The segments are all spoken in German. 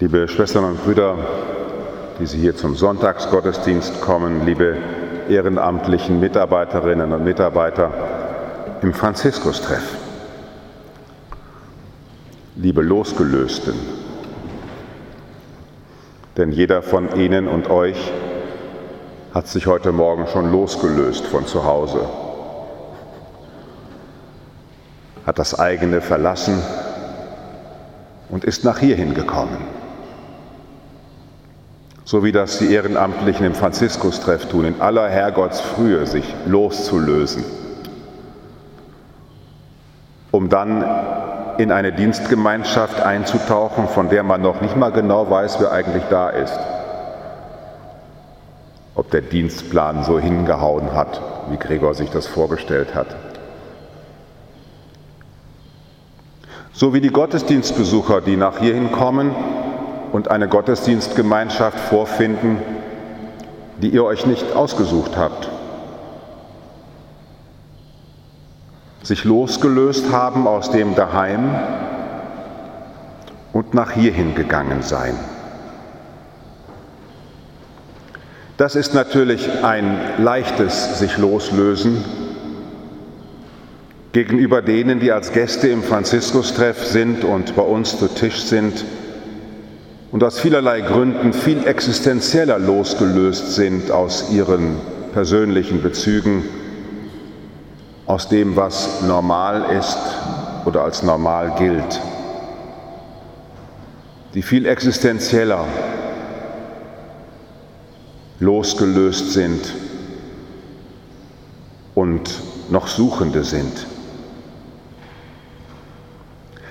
Liebe Schwestern und Brüder, die Sie hier zum Sonntagsgottesdienst kommen, liebe ehrenamtlichen Mitarbeiterinnen und Mitarbeiter im Franziskus-Treff, liebe Losgelösten, denn jeder von Ihnen und euch hat sich heute Morgen schon losgelöst von zu Hause, hat das eigene verlassen und ist nach hierhin gekommen. So wie das die Ehrenamtlichen im Franziskus-Treff tun, in aller Herrgottsfrühe sich loszulösen, um dann in eine Dienstgemeinschaft einzutauchen, von der man noch nicht mal genau weiß, wer eigentlich da ist. Ob der Dienstplan so hingehauen hat, wie Gregor sich das vorgestellt hat. So wie die Gottesdienstbesucher, die nach hierhin kommen und eine Gottesdienstgemeinschaft vorfinden, die ihr euch nicht ausgesucht habt. Sich losgelöst haben aus dem Daheim und nach hierhin gegangen sein. Das ist natürlich ein leichtes sich loslösen gegenüber denen, die als Gäste im Franziskus-Treff sind und bei uns zu Tisch sind und aus vielerlei Gründen viel existenzieller losgelöst sind aus ihren persönlichen Bezügen, aus dem, was normal ist oder als normal gilt, die viel existenzieller losgelöst sind und noch Suchende sind.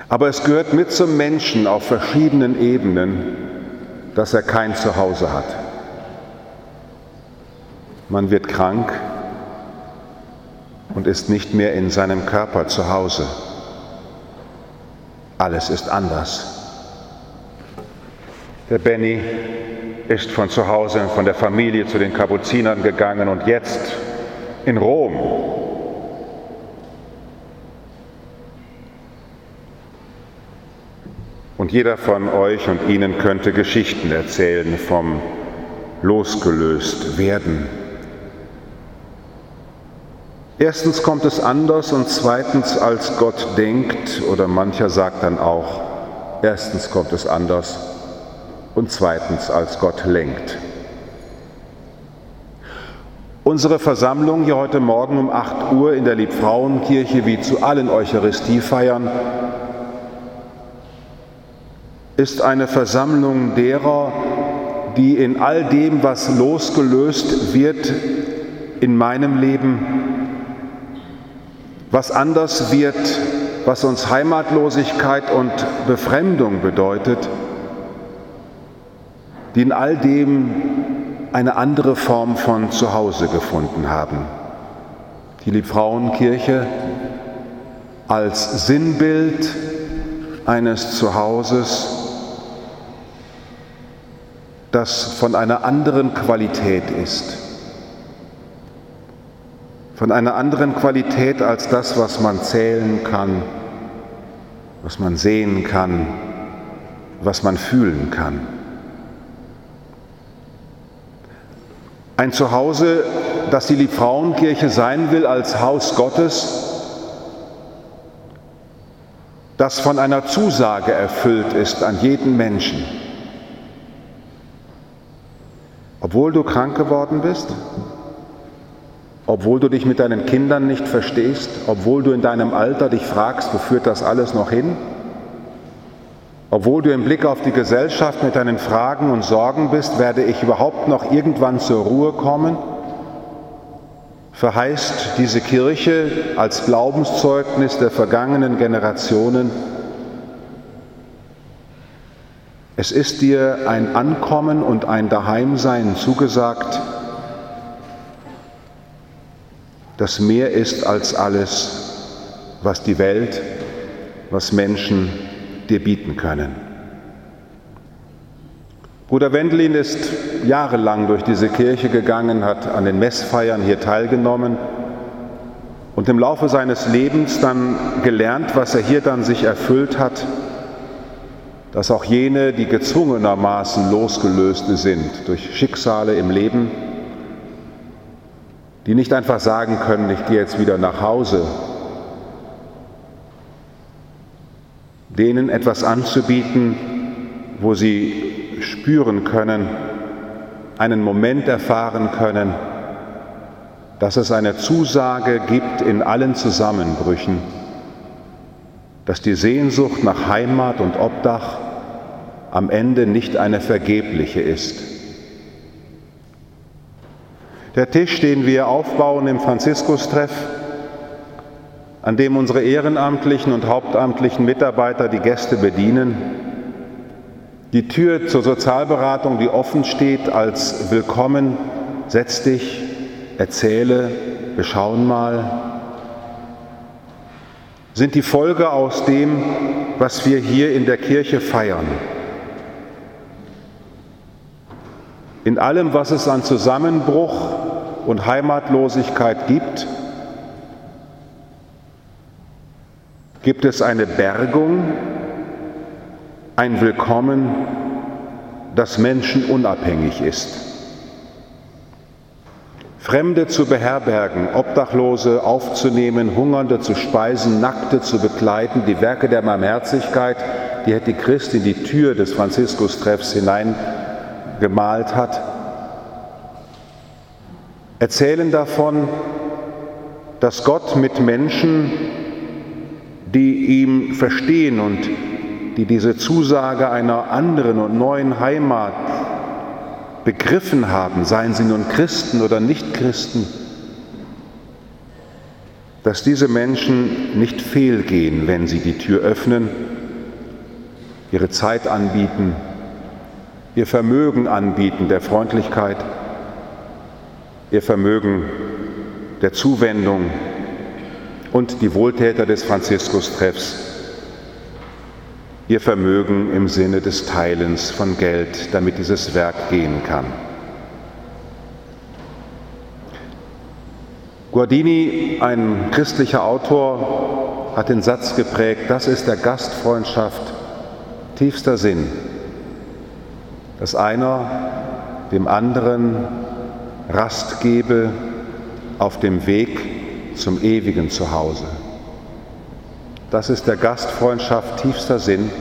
Aber es gehört mit zum Menschen auf verschiedenen Ebenen, dass er kein Zuhause hat. Man wird krank und ist nicht mehr in seinem Körper zu Hause. Alles ist anders. Der Benny ist von zu Hause, von der Familie zu den Kapuzinern gegangen und jetzt in Rom Und jeder von euch und Ihnen könnte Geschichten erzählen vom losgelöst werden. Erstens kommt es anders und zweitens als Gott denkt oder mancher sagt dann auch, erstens kommt es anders und zweitens als Gott lenkt. Unsere Versammlung hier heute Morgen um 8 Uhr in der Liebfrauenkirche wie zu allen Eucharistiefeiern ist eine Versammlung derer, die in all dem, was losgelöst wird in meinem Leben, was anders wird, was uns Heimatlosigkeit und Befremdung bedeutet, die in all dem eine andere Form von Zuhause gefunden haben. Die Liebfrauenkirche als Sinnbild eines Zuhauses, das von einer anderen Qualität ist. Von einer anderen Qualität als das, was man zählen kann, was man sehen kann, was man fühlen kann. Ein Zuhause, das die Liebfrauenkirche sein will als Haus Gottes, das von einer Zusage erfüllt ist an jeden Menschen Obwohl du krank geworden bist, obwohl du dich mit deinen Kindern nicht verstehst, obwohl du in deinem Alter dich fragst, wo führt das alles noch hin, obwohl du im Blick auf die Gesellschaft mit deinen Fragen und Sorgen bist, werde ich überhaupt noch irgendwann zur Ruhe kommen, verheißt diese Kirche als Glaubenszeugnis der vergangenen Generationen, Es ist dir ein Ankommen und ein Daheimsein zugesagt, das mehr ist als alles, was die Welt, was Menschen dir bieten können. Bruder Wendelin ist jahrelang durch diese Kirche gegangen, hat an den Messfeiern hier teilgenommen und im Laufe seines Lebens dann gelernt, was er hier dann sich erfüllt hat dass auch jene, die gezwungenermaßen losgelöste sind durch Schicksale im Leben, die nicht einfach sagen können, ich gehe jetzt wieder nach Hause, denen etwas anzubieten, wo sie spüren können, einen Moment erfahren können, dass es eine Zusage gibt in allen Zusammenbrüchen, dass die Sehnsucht nach Heimat und Obdach am Ende nicht eine vergebliche ist. Der Tisch, den wir aufbauen im Franziskus-Treff, an dem unsere ehrenamtlichen und hauptamtlichen Mitarbeiter die Gäste bedienen, die Tür zur Sozialberatung, die offen steht als Willkommen, setz dich, erzähle, wir schauen mal, sind die Folge aus dem, was wir hier in der Kirche feiern. In allem, was es an Zusammenbruch und Heimatlosigkeit gibt, gibt es eine Bergung, ein Willkommen, das menschenunabhängig ist. Fremde zu beherbergen, Obdachlose aufzunehmen, Hungernde zu speisen, Nackte zu begleiten, die Werke der Barmherzigkeit, die Hetty Christ in die Tür des Franziskus-Treffs hineingemalt hat, erzählen davon, dass Gott mit Menschen, die ihm verstehen und die diese Zusage einer anderen und neuen Heimat begriffen haben, seien sie nun Christen oder Nicht-Christen, dass diese Menschen nicht fehlgehen, wenn sie die Tür öffnen, ihre Zeit anbieten, ihr Vermögen anbieten der Freundlichkeit, ihr Vermögen der Zuwendung und die Wohltäter des Franziskus-Treffs ihr Vermögen im Sinne des Teilens von Geld, damit dieses Werk gehen kann. Guardini, ein christlicher Autor, hat den Satz geprägt, das ist der Gastfreundschaft tiefster Sinn, dass einer dem anderen Rast gebe auf dem Weg zum ewigen Zuhause. Das ist der Gastfreundschaft tiefster Sinn,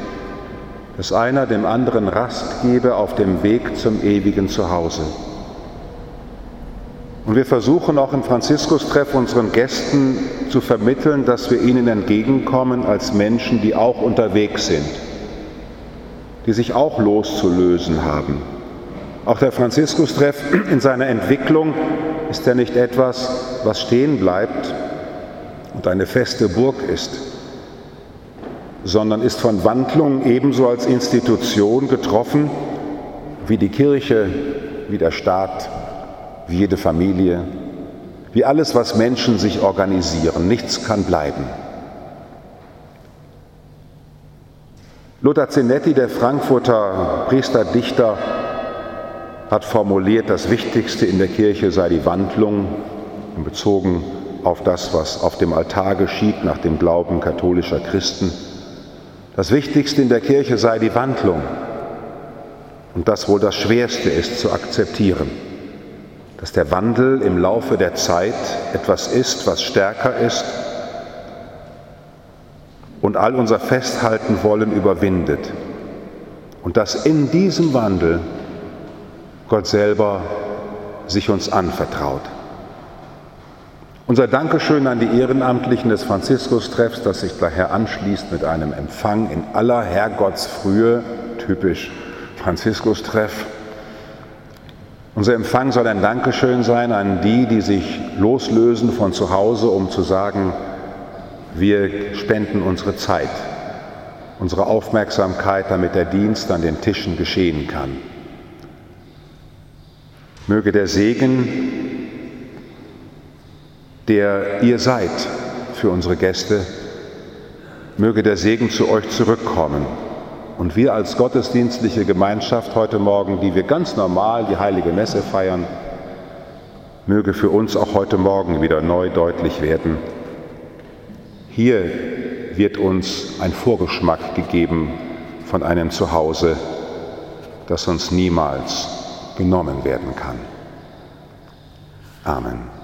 dass einer dem anderen Rast gebe auf dem Weg zum ewigen Zuhause. Und wir versuchen auch im Franziskus-Treff unseren Gästen zu vermitteln, dass wir ihnen entgegenkommen als Menschen, die auch unterwegs sind, die sich auch loszulösen haben. Auch der Franziskus-Treff in seiner Entwicklung ist ja nicht etwas, was stehen bleibt und eine feste Burg ist, sondern ist von Wandlung ebenso als Institution getroffen wie die Kirche, wie der Staat, wie jede Familie, wie alles, was Menschen sich organisieren. Nichts kann bleiben. Lothar Zinetti, der Frankfurter Priesterdichter, hat formuliert, das Wichtigste in der Kirche sei die Wandlung, bezogen auf das, was auf dem Altar geschieht nach dem Glauben katholischer Christen. Das Wichtigste in der Kirche sei die Wandlung. Und das wohl das Schwerste ist zu akzeptieren, dass der Wandel im Laufe der Zeit etwas ist, was stärker ist und all unser Festhalten wollen überwindet. Und dass in diesem Wandel Gott selber sich uns anvertraut. Unser Dankeschön an die Ehrenamtlichen des Franziskus-Treffs, das sich daher anschließt mit einem Empfang in aller Herrgottsfrühe, typisch Franziskus-Treff. Unser Empfang soll ein Dankeschön sein an die, die sich loslösen von zu Hause, um zu sagen, wir spenden unsere Zeit, unsere Aufmerksamkeit, damit der Dienst an den Tischen geschehen kann. Möge der Segen der ihr seid für unsere Gäste. Möge der Segen zu euch zurückkommen. Und wir als gottesdienstliche Gemeinschaft heute Morgen, die wir ganz normal die heilige Messe feiern, möge für uns auch heute Morgen wieder neu deutlich werden. Hier wird uns ein Vorgeschmack gegeben von einem Zuhause, das uns niemals genommen werden kann. Amen.